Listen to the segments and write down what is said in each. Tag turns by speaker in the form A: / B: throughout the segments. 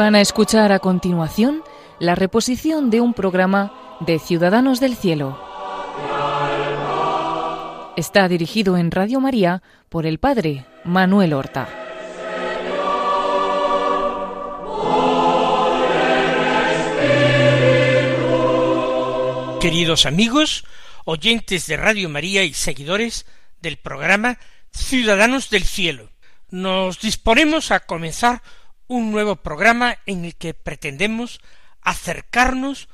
A: Van a escuchar a continuación la reposición de un programa de Ciudadanos del Cielo. Está dirigido en Radio María por el Padre Manuel Horta.
B: Queridos amigos, oyentes de Radio María y seguidores del programa Ciudadanos del Cielo, nos disponemos a comenzar un nuevo programa en el que pretendemos acercarnos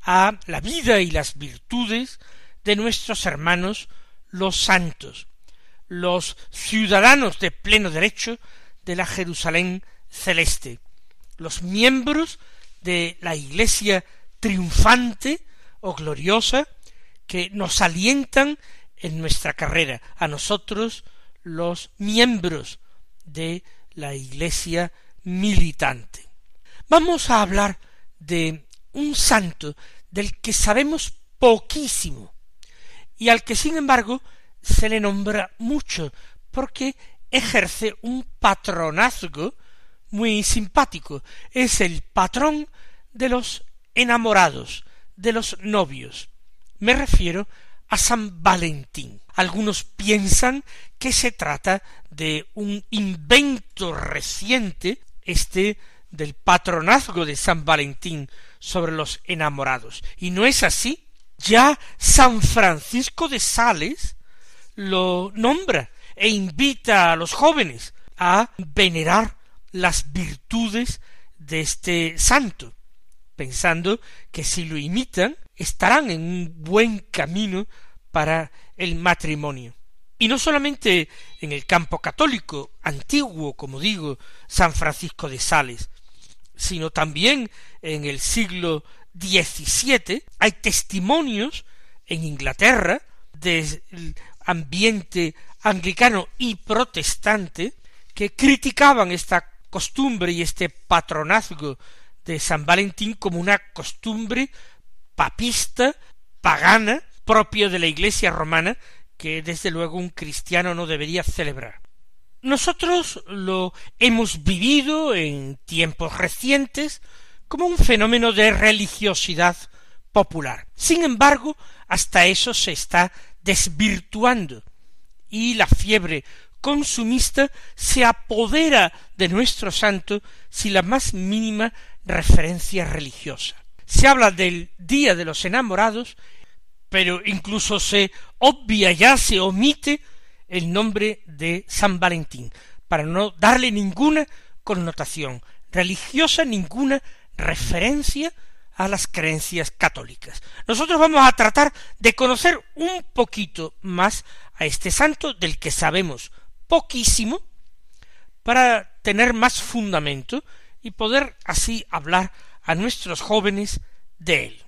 B: a la vida y las virtudes de nuestros hermanos los santos, los ciudadanos de pleno derecho de la Jerusalén celeste, los miembros de la Iglesia triunfante o gloriosa que nos alientan en nuestra carrera, a nosotros los miembros de la Iglesia militante. Vamos a hablar de un santo del que sabemos poquísimo y al que sin embargo se le nombra mucho porque ejerce un patronazgo muy simpático. Es el patrón de los enamorados, de los novios. Me refiero a San Valentín. Algunos piensan que se trata de un invento reciente, este del patronazgo de San Valentín sobre los enamorados. Y no es así. Ya San Francisco de Sales lo nombra e invita a los jóvenes a venerar las virtudes de este santo, pensando que si lo imitan estarán en un buen camino para el matrimonio. Y no solamente en el campo católico antiguo, como digo, San Francisco de Sales, sino también en el siglo XVII hay testimonios en Inglaterra del ambiente anglicano y protestante que criticaban esta costumbre y este patronazgo de San Valentín como una costumbre papista, pagana, propio de la Iglesia romana, que desde luego un cristiano no debería celebrar. Nosotros lo hemos vivido en tiempos recientes como un fenómeno de religiosidad popular. Sin embargo, hasta eso se está desvirtuando y la fiebre consumista se apodera de nuestro santo sin la más mínima referencia religiosa. Se habla del Día de los Enamorados, pero incluso se obvia ya, se omite el nombre de San Valentín, para no darle ninguna connotación religiosa, ninguna referencia a las creencias católicas. Nosotros vamos a tratar de conocer un poquito más a este santo del que sabemos poquísimo para tener más fundamento y poder así hablar a nuestros jóvenes de él.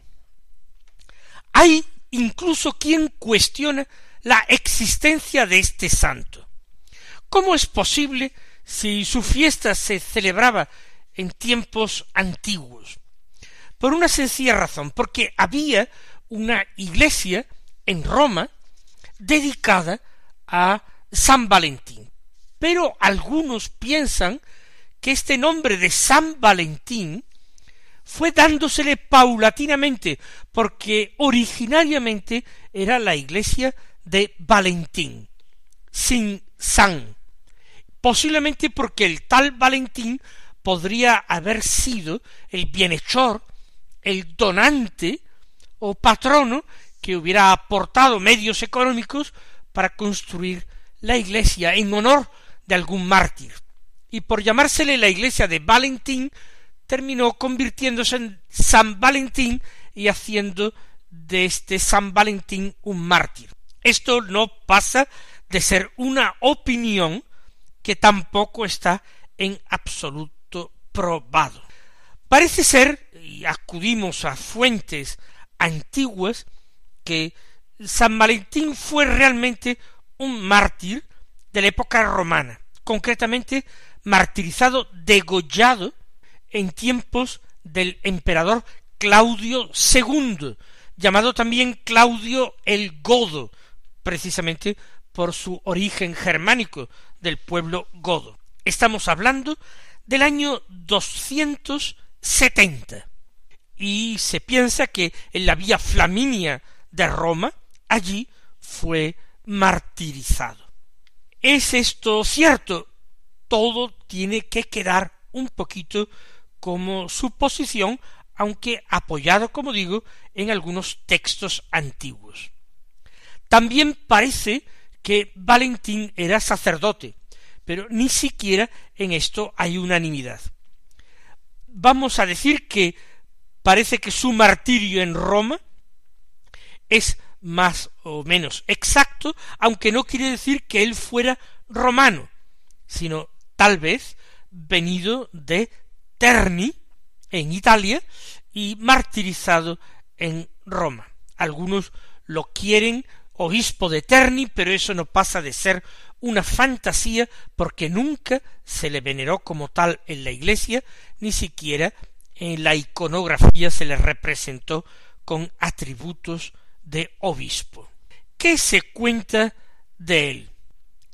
B: Hay incluso quien cuestiona la existencia de este santo. ¿Cómo es posible si su fiesta se celebraba en tiempos antiguos? Por una sencilla razón, porque había una iglesia en Roma dedicada a San Valentín. Pero algunos piensan que este nombre de San Valentín fue dándosele paulatinamente, porque originariamente era la iglesia de Valentín, sin San, posiblemente porque el tal Valentín podría haber sido el bienhechor, el donante o patrono que hubiera aportado medios económicos para construir la iglesia en honor de algún mártir. Y por llamársele la iglesia de Valentín, terminó convirtiéndose en San Valentín y haciendo de este San Valentín un mártir. Esto no pasa de ser una opinión que tampoco está en absoluto probado. Parece ser, y acudimos a fuentes antiguas, que San Valentín fue realmente un mártir de la época romana, concretamente martirizado, degollado en tiempos del emperador Claudio II, llamado también Claudio el Godo, precisamente por su origen germánico del pueblo godo. Estamos hablando del año 270 y se piensa que en la vía Flaminia de Roma allí fue martirizado. ¿Es esto cierto? Todo tiene que quedar un poquito como suposición, aunque apoyado, como digo, en algunos textos antiguos. También parece que Valentín era sacerdote, pero ni siquiera en esto hay unanimidad. Vamos a decir que parece que su martirio en Roma es más o menos exacto, aunque no quiere decir que él fuera romano, sino tal vez venido de Terni, en Italia, y martirizado en Roma. Algunos lo quieren obispo de Terni, pero eso no pasa de ser una fantasía porque nunca se le veneró como tal en la iglesia, ni siquiera en la iconografía se le representó con atributos de obispo. ¿Qué se cuenta de él?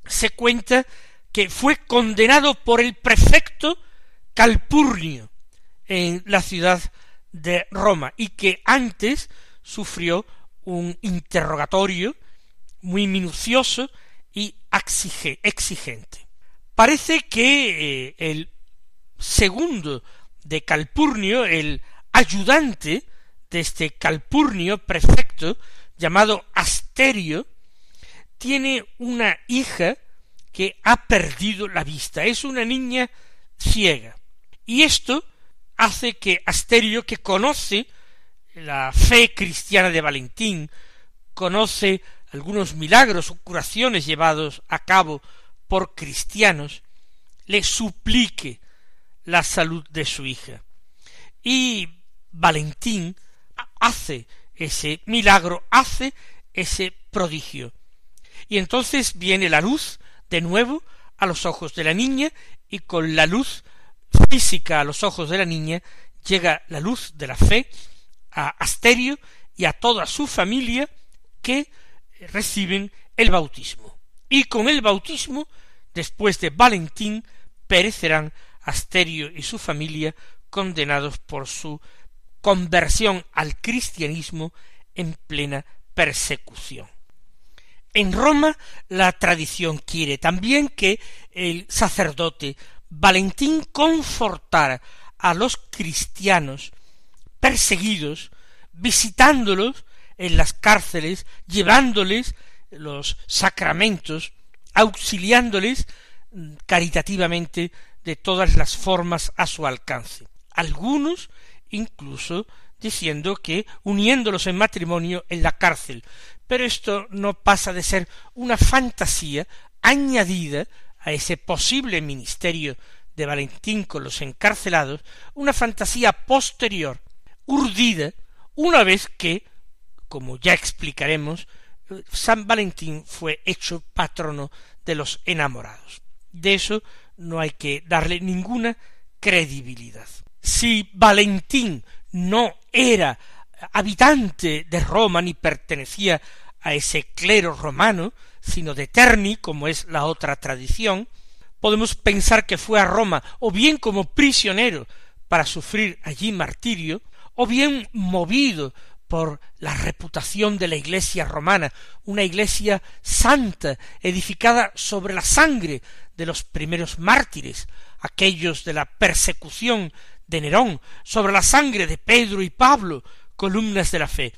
B: Se cuenta que fue condenado por el prefecto Calpurnio en la ciudad de Roma y que antes sufrió un interrogatorio muy minucioso y exigente. Parece que eh, el segundo de Calpurnio, el ayudante de este Calpurnio prefecto, llamado Asterio, tiene una hija que ha perdido la vista, es una niña ciega. Y esto hace que Asterio, que conoce la fe cristiana de Valentín, conoce algunos milagros o curaciones llevados a cabo por cristianos, le suplique la salud de su hija. Y Valentín hace ese milagro, hace ese prodigio. Y entonces viene la luz de nuevo a los ojos de la niña y con la luz física a los ojos de la niña llega la luz de la fe a Asterio y a toda su familia que reciben el bautismo. Y con el bautismo, después de Valentín, perecerán Asterio y su familia condenados por su conversión al cristianismo en plena persecución. En Roma la tradición quiere también que el sacerdote Valentín confortara a los cristianos perseguidos, visitándolos en las cárceles, llevándoles los sacramentos, auxiliándoles mm, caritativamente de todas las formas a su alcance. Algunos incluso diciendo que uniéndolos en matrimonio en la cárcel. Pero esto no pasa de ser una fantasía añadida a ese posible ministerio de Valentín con los encarcelados, una fantasía posterior, urdida, una vez que, como ya explicaremos, San Valentín fue hecho patrono de los enamorados. De eso no hay que darle ninguna credibilidad. Si Valentín no era habitante de Roma ni pertenecía a ese clero romano, sino de Terni, como es la otra tradición, podemos pensar que fue a Roma o bien como prisionero para sufrir allí martirio, o bien movido por la reputación de la iglesia romana, una iglesia santa, edificada sobre la sangre de los primeros mártires, aquellos de la persecución de Nerón, sobre la sangre de Pedro y Pablo, columnas de la fe,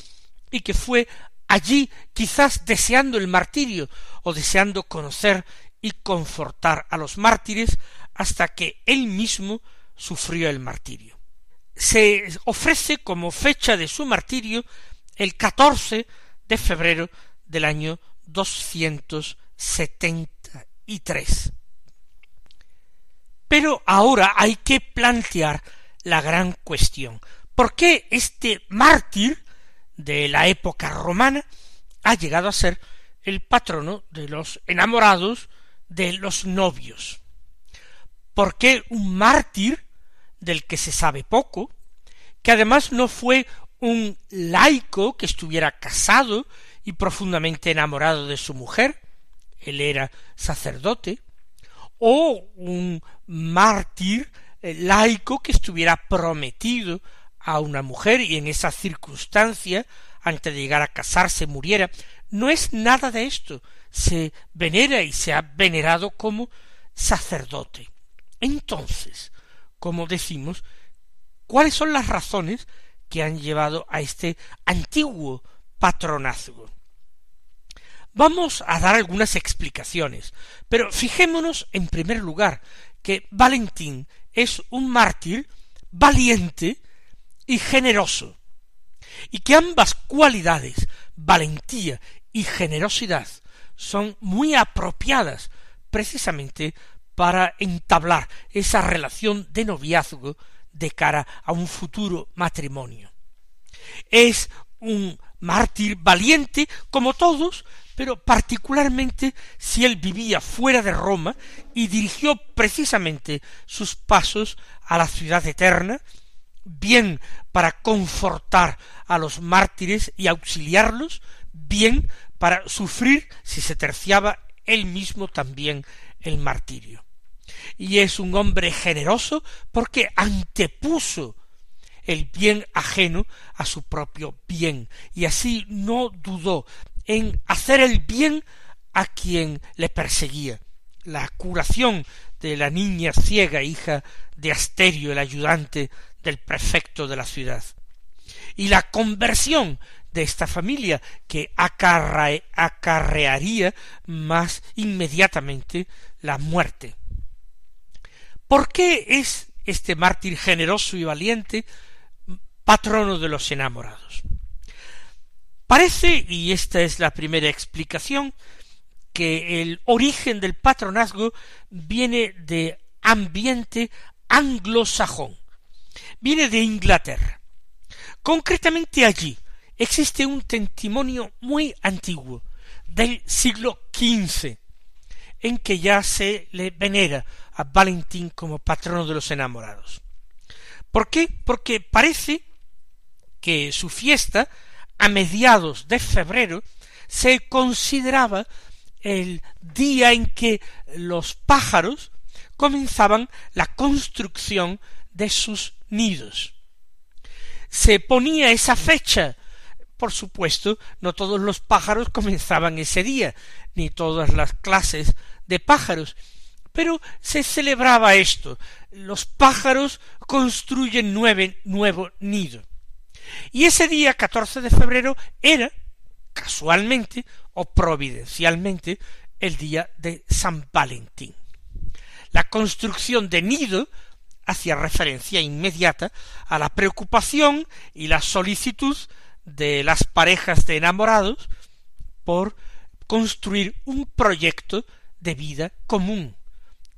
B: y que fue allí quizás deseando el martirio o deseando conocer y confortar a los mártires hasta que él mismo sufrió el martirio. Se ofrece como fecha de su martirio el 14 de febrero del año 273. Pero ahora hay que plantear la gran cuestión. ¿Por qué este mártir de la época romana ha llegado a ser el patrono de los enamorados de los novios? ¿Por qué un mártir del que se sabe poco, que además no fue un laico que estuviera casado y profundamente enamorado de su mujer, él era sacerdote, o un mártir eh, laico que estuviera prometido a una mujer y en esa circunstancia, antes de llegar a casarse, muriera. No es nada de esto. Se venera y se ha venerado como sacerdote. Entonces, como decimos, ¿cuáles son las razones que han llevado a este antiguo patronazgo? Vamos a dar algunas explicaciones, pero fijémonos en primer lugar que Valentín es un mártir valiente y generoso, y que ambas cualidades, valentía y generosidad, son muy apropiadas precisamente para entablar esa relación de noviazgo de cara a un futuro matrimonio. Es un mártir valiente como todos, pero particularmente si él vivía fuera de Roma y dirigió precisamente sus pasos a la ciudad eterna, bien para confortar a los mártires y auxiliarlos, bien para sufrir si se terciaba él mismo también el martirio. Y es un hombre generoso porque antepuso el bien ajeno a su propio bien, y así no dudó en hacer el bien a quien le perseguía. La curación de la niña ciega, hija de Asterio, el ayudante del prefecto de la ciudad. Y la conversión de esta familia que acarrearía más inmediatamente la muerte. ¿Por qué es este mártir generoso y valiente patrono de los enamorados? Parece, y esta es la primera explicación, que el origen del patronazgo viene de ambiente anglosajón, viene de Inglaterra. Concretamente allí existe un testimonio muy antiguo, del siglo XV, en que ya se le venera a Valentín como patrono de los enamorados. ¿Por qué? Porque parece que su fiesta a mediados de febrero se consideraba el día en que los pájaros comenzaban la construcción de sus nidos. Se ponía esa fecha. Por supuesto, no todos los pájaros comenzaban ese día, ni todas las clases de pájaros, pero se celebraba esto. Los pájaros construyen nuevo nido. Y ese día 14 de febrero era, casualmente o providencialmente, el día de San Valentín. La construcción de nido hacía referencia inmediata a la preocupación y la solicitud de las parejas de enamorados por construir un proyecto de vida común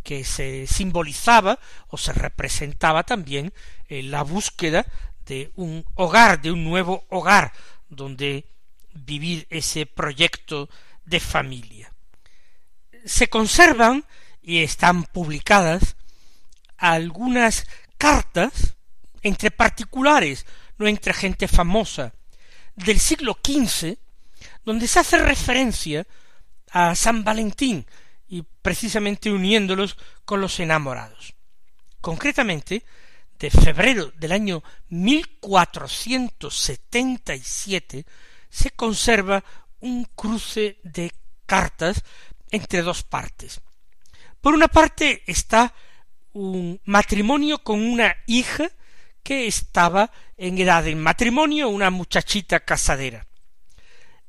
B: que se simbolizaba o se representaba también en la búsqueda de un hogar, de un nuevo hogar donde vivir ese proyecto de familia. Se conservan y están publicadas algunas cartas entre particulares, no entre gente famosa, del siglo XV, donde se hace referencia a San Valentín y precisamente uniéndolos con los enamorados. Concretamente, de febrero del año 1477 se conserva un cruce de cartas entre dos partes. Por una parte está un matrimonio con una hija que estaba en edad de matrimonio, una muchachita casadera.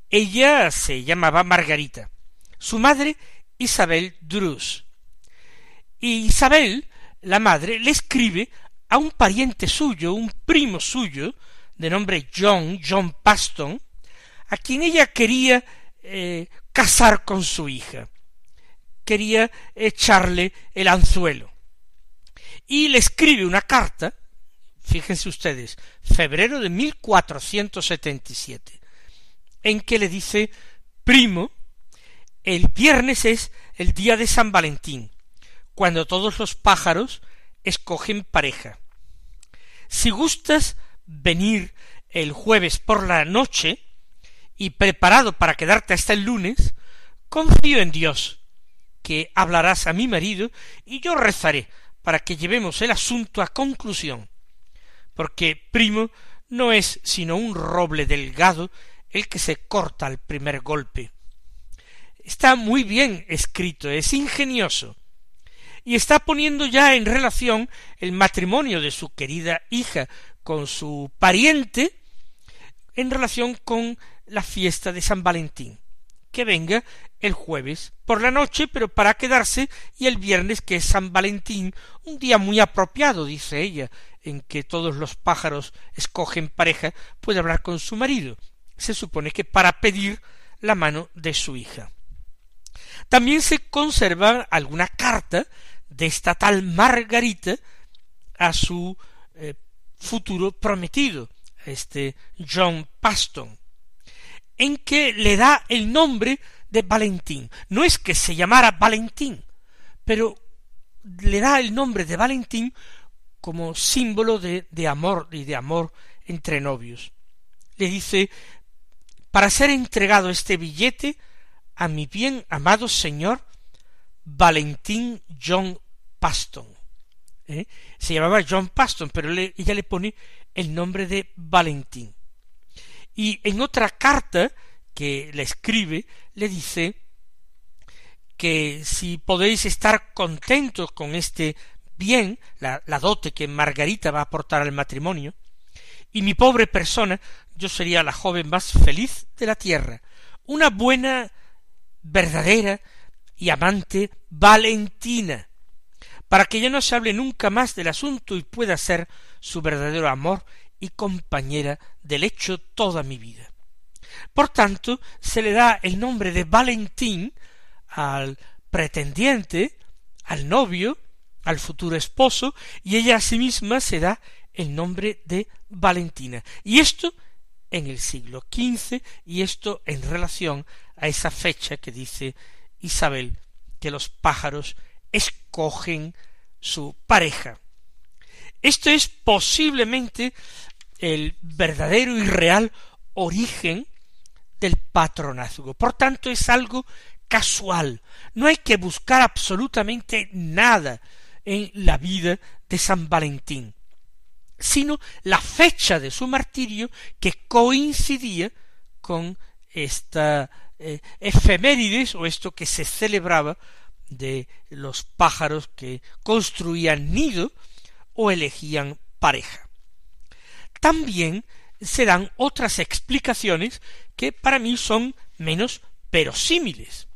B: Ella se llamaba Margarita, su madre Isabel Drus. Y Isabel, la madre, le escribe a un pariente suyo, un primo suyo, de nombre John, John Paston, a quien ella quería eh, casar con su hija. Quería echarle el anzuelo. Y le escribe una carta, fíjense ustedes, febrero de 1477, en que le dice, primo, el viernes es el día de San Valentín, cuando todos los pájaros escogen pareja. Si gustas venir el jueves por la noche y preparado para quedarte hasta el lunes, confío en Dios, que hablarás a mi marido y yo rezaré para que llevemos el asunto a conclusión, porque primo no es sino un roble delgado el que se corta al primer golpe. Está muy bien escrito, es ingenioso, y está poniendo ya en relación el matrimonio de su querida hija con su pariente en relación con la fiesta de San Valentín, que venga el jueves por la noche, pero para quedarse, y el viernes, que es San Valentín, un día muy apropiado, dice ella, en que todos los pájaros escogen pareja, puede hablar con su marido. Se supone que para pedir la mano de su hija. También se conserva alguna carta de esta tal Margarita a su eh, futuro prometido, este John Paston, en que le da el nombre de Valentín. No es que se llamara Valentín, pero le da el nombre de Valentín como símbolo de, de amor y de amor entre novios. Le dice, para ser entregado este billete a mi bien amado señor Valentín John Paston. ¿eh? Se llamaba John Paston, pero ella le pone el nombre de Valentín. Y en otra carta que le escribe, le dice que si podéis estar contentos con este bien, la, dote que Margarita va a aportar al matrimonio, y mi pobre persona, yo sería la joven más feliz de la tierra, una buena, verdadera y amante Valentina, para que ya no se hable nunca más del asunto y pueda ser su verdadero amor compañera del hecho toda mi vida. Por tanto, se le da el nombre de Valentín al pretendiente, al novio, al futuro esposo, y ella a sí misma se da el nombre de Valentina. Y esto en el siglo XV, y esto en relación a esa fecha que dice Isabel, que los pájaros escogen su pareja. Esto es posiblemente el verdadero y real origen del patronazgo. Por tanto, es algo casual. No hay que buscar absolutamente nada en la vida de San Valentín, sino la fecha de su martirio que coincidía con esta eh, efemérides o esto que se celebraba de los pájaros que construían nido o elegían pareja. También se dan otras explicaciones que para mí son menos verosímiles.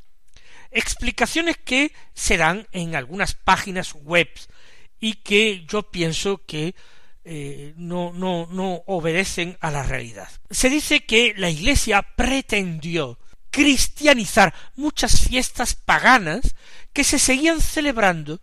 B: Explicaciones que se dan en algunas páginas web y que yo pienso que eh, no, no, no obedecen a la realidad. Se dice que la Iglesia pretendió cristianizar muchas fiestas paganas que se seguían celebrando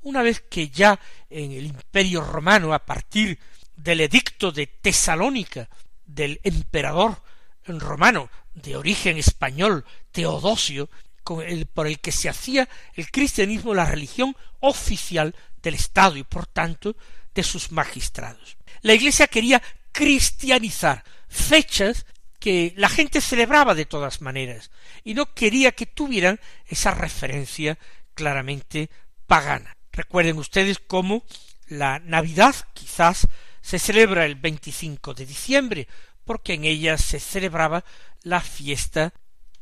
B: una vez que ya en el Imperio romano, a partir del edicto de Tesalónica del emperador romano de origen español Teodosio, por el que se hacía el cristianismo la religión oficial del Estado y por tanto de sus magistrados. La Iglesia quería cristianizar fechas que la gente celebraba de todas maneras y no quería que tuvieran esa referencia claramente pagana. Recuerden ustedes cómo la Navidad quizás se celebra el 25 de diciembre, porque en ella se celebraba la fiesta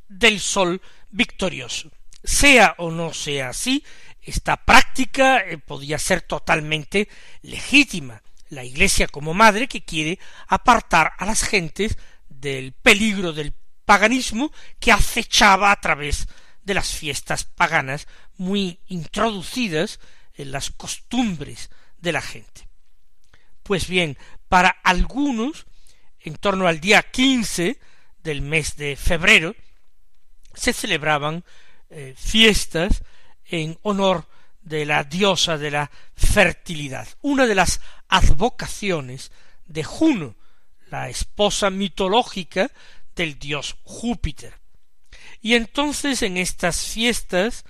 B: del sol victorioso. Sea o no sea así, esta práctica eh, podía ser totalmente legítima. La Iglesia como madre que quiere apartar a las gentes del peligro del paganismo que acechaba a través de las fiestas paganas muy introducidas en las costumbres de la gente. Pues bien, para algunos, en torno al día quince del mes de febrero, se celebraban eh, fiestas en honor de la diosa de la fertilidad, una de las advocaciones de Juno, la esposa mitológica del dios Júpiter. Y entonces en estas fiestas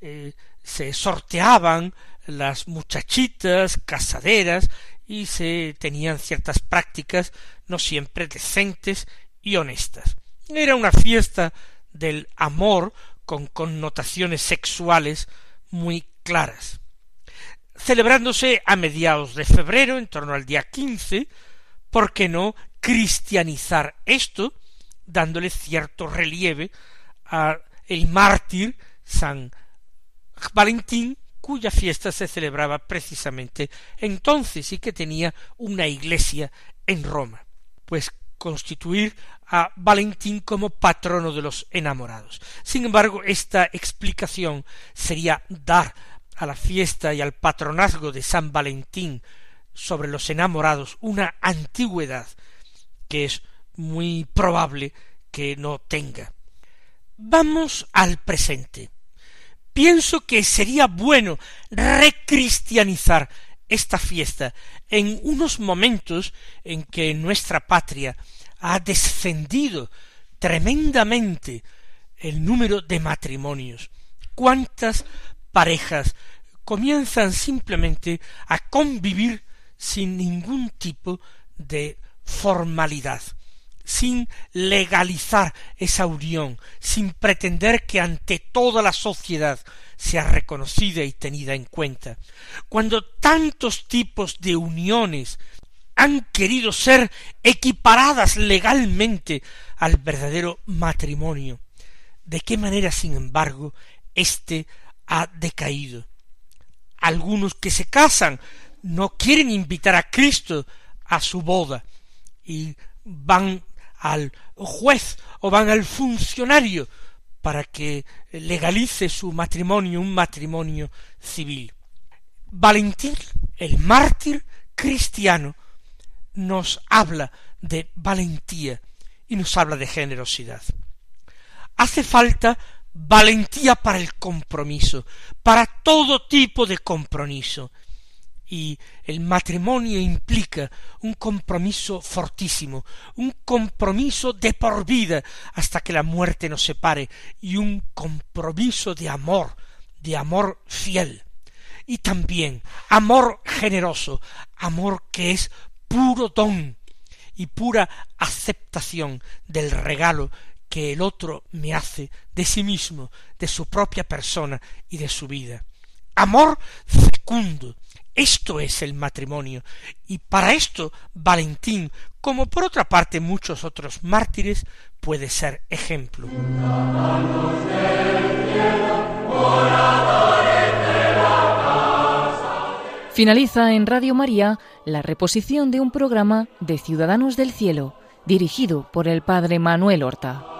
B: eh, se sorteaban las muchachitas casaderas y se tenían ciertas prácticas no siempre decentes y honestas. Era una fiesta del amor con connotaciones sexuales muy claras. celebrándose a mediados de febrero, en torno al día 15, ¿por qué no cristianizar esto, dándole cierto relieve a el mártir San Valentín, cuya fiesta se celebraba precisamente entonces y que tenía una iglesia en Roma. Pues constituir a Valentín como patrono de los enamorados. Sin embargo, esta explicación sería dar a la fiesta y al patronazgo de San Valentín sobre los enamorados una antigüedad que es muy probable que no tenga. Vamos al presente. Pienso que sería bueno recristianizar esta fiesta en unos momentos en que nuestra patria ha descendido tremendamente el número de matrimonios. ¿Cuántas parejas comienzan simplemente a convivir sin ningún tipo de formalidad, sin legalizar esa unión, sin pretender que ante toda la sociedad sea reconocida y tenida en cuenta. Cuando tantos tipos de uniones han querido ser equiparadas legalmente al verdadero matrimonio, de qué manera, sin embargo, éste ha decaído. Algunos que se casan no quieren invitar a Cristo a su boda y van al juez o van al funcionario para que legalice su matrimonio, un matrimonio civil. Valentín, el mártir cristiano, nos habla de valentía y nos habla de generosidad. Hace falta valentía para el compromiso, para todo tipo de compromiso. Y el matrimonio implica un compromiso fortísimo, un compromiso de por vida hasta que la muerte nos separe, y un compromiso de amor, de amor fiel. Y también amor generoso, amor que es puro don y pura aceptación del regalo que el otro me hace de sí mismo, de su propia persona y de su vida. Amor fecundo. Esto es el matrimonio. Y para esto Valentín, como por otra parte muchos otros mártires, puede ser ejemplo.
A: Finaliza en Radio María la reposición de un programa de Ciudadanos del Cielo, dirigido por el Padre Manuel Horta.